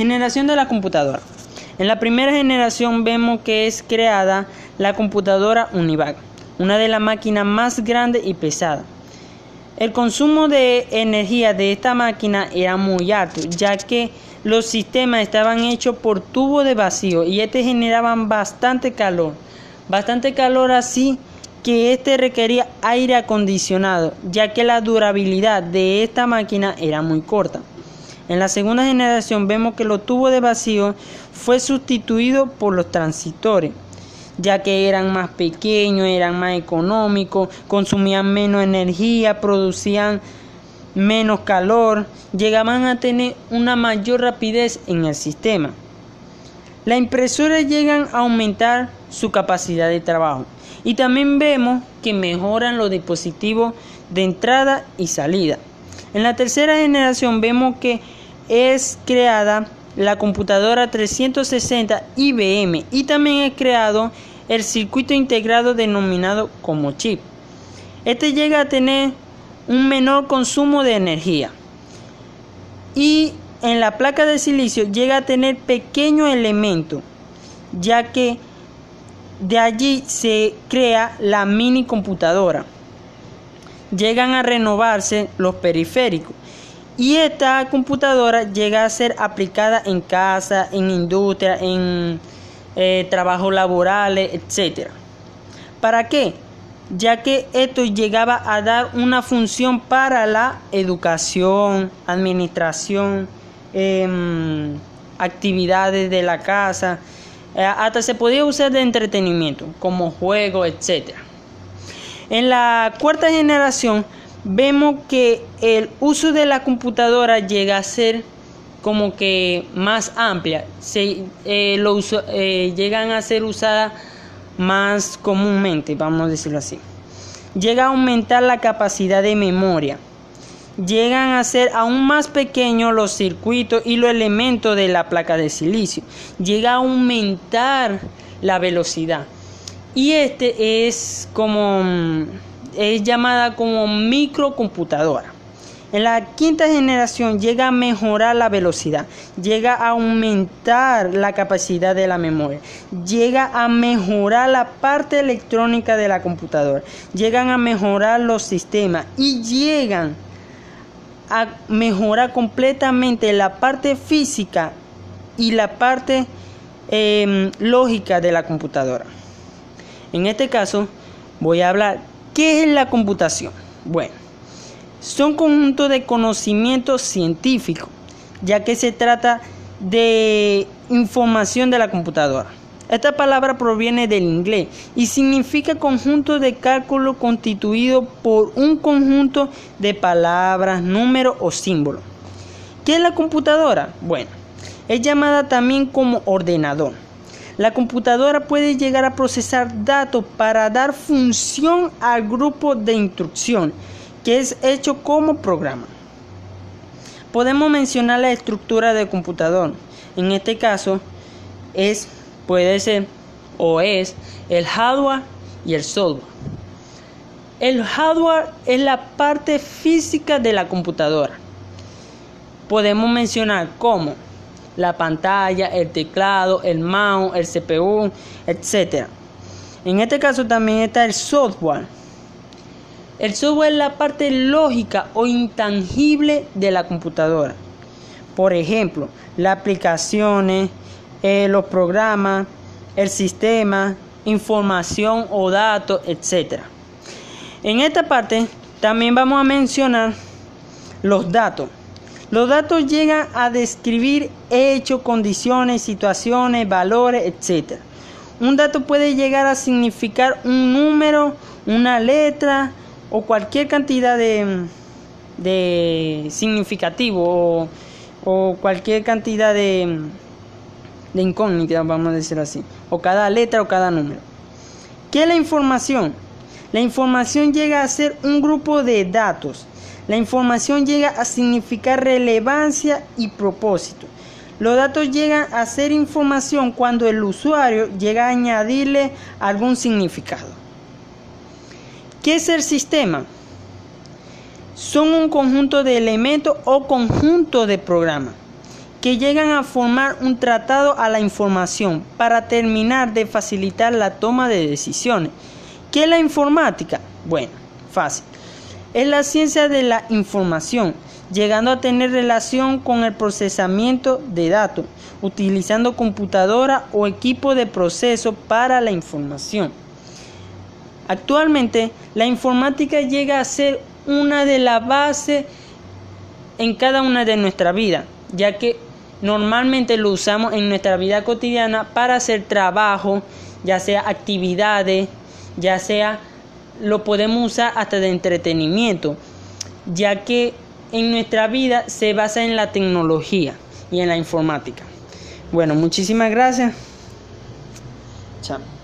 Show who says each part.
Speaker 1: Generación de la computadora. En la primera generación vemos que es creada la computadora Univac, una de las máquinas más grandes y pesadas. El consumo de energía de esta máquina era muy alto, ya que los sistemas estaban hechos por tubo de vacío y este generaban bastante calor. Bastante calor así que este requería aire acondicionado, ya que la durabilidad de esta máquina era muy corta. En la segunda generación vemos que los tubos de vacío fue sustituido por los transistores, ya que eran más pequeños, eran más económicos, consumían menos energía, producían menos calor, llegaban a tener una mayor rapidez en el sistema. Las impresoras llegan a aumentar su capacidad de trabajo y también vemos que mejoran los dispositivos de entrada y salida. En la tercera generación vemos que es creada la computadora 360 IBM y también es creado el circuito integrado denominado como chip. Este llega a tener un menor consumo de energía y en la placa de silicio llega a tener pequeños elementos ya que de allí se crea la mini computadora llegan a renovarse los periféricos y esta computadora llega a ser aplicada en casa, en industria, en eh, trabajos laborales, etc. ¿Para qué? Ya que esto llegaba a dar una función para la educación, administración, em, actividades de la casa, eh, hasta se podía usar de entretenimiento, como juego, etc. En la cuarta generación, vemos que el uso de la computadora llega a ser como que más amplia, se, eh, lo eh, llegan a ser usadas más comúnmente, vamos a decirlo así. Llega a aumentar la capacidad de memoria. Llegan a ser aún más pequeños los circuitos y los elementos de la placa de silicio. Llega a aumentar la velocidad. Y este es como mm, es llamada como microcomputadora. En la quinta generación llega a mejorar la velocidad, llega a aumentar la capacidad de la memoria, llega a mejorar la parte electrónica de la computadora, llegan a mejorar los sistemas y llegan a mejorar completamente la parte física y la parte em, lógica de la computadora. En este caso voy a hablar ¿Qué es la computación? Bueno, son conjuntos de conocimientos científicos, ya que se trata de información de la computadora. Esta palabra proviene del inglés y significa conjunto de cálculo constituido por un conjunto de palabras, números o símbolos. ¿Qué es la computadora? Bueno, es llamada también como ordenador. La computadora puede llegar a procesar datos para dar función al grupo de instrucción que es hecho como programa. Podemos mencionar la estructura del computador. En este caso es puede ser o es el hardware y el software. El hardware es la parte física de la computadora. Podemos mencionar como la pantalla, el teclado, el mouse, el CPU, etc. En este caso también está el software. El software es la parte lógica o intangible de la computadora. Por ejemplo, las aplicaciones, eh, los programas, el sistema, información o datos, etc. En esta parte también vamos a mencionar los datos. Los datos llegan a describir hechos, condiciones, situaciones, valores, etc. Un dato puede llegar a significar un número, una letra o cualquier cantidad de, de significativo o, cualquier cantidad de, de incógnitas, vamos a decir así, o cada letra o cada número. ¿Qué es la información? La información llega a ser un grupo de datos la información llega a significar relevancia y propósito. Los datos llegan a ser información cuando el usuario llega a añadirle algún significado. ¿Qué es el sistema? Son un conjunto de elementos o conjunto de programas que llegan a formar un tratado a la información para terminar de facilitar la toma de decisiones. ¿Qué es la informática? Bueno, fácil. Es la ciencia de la información, llegando a tener relación con el procesamiento de datos, utilizando computadora o equipo de proceso para la información. Actualmente, la informática llega a ser una de las bases en cada una de nuestras vidas, ya que normalmente lo usamos en nuestra vida cotidiana para hacer trabajo, ya sea actividades, ya sea lo podemos usar hasta de entretenimiento, ya que en nuestra vida se basa en la tecnología y en la informática. Bueno, muchísimas gracias. Chao.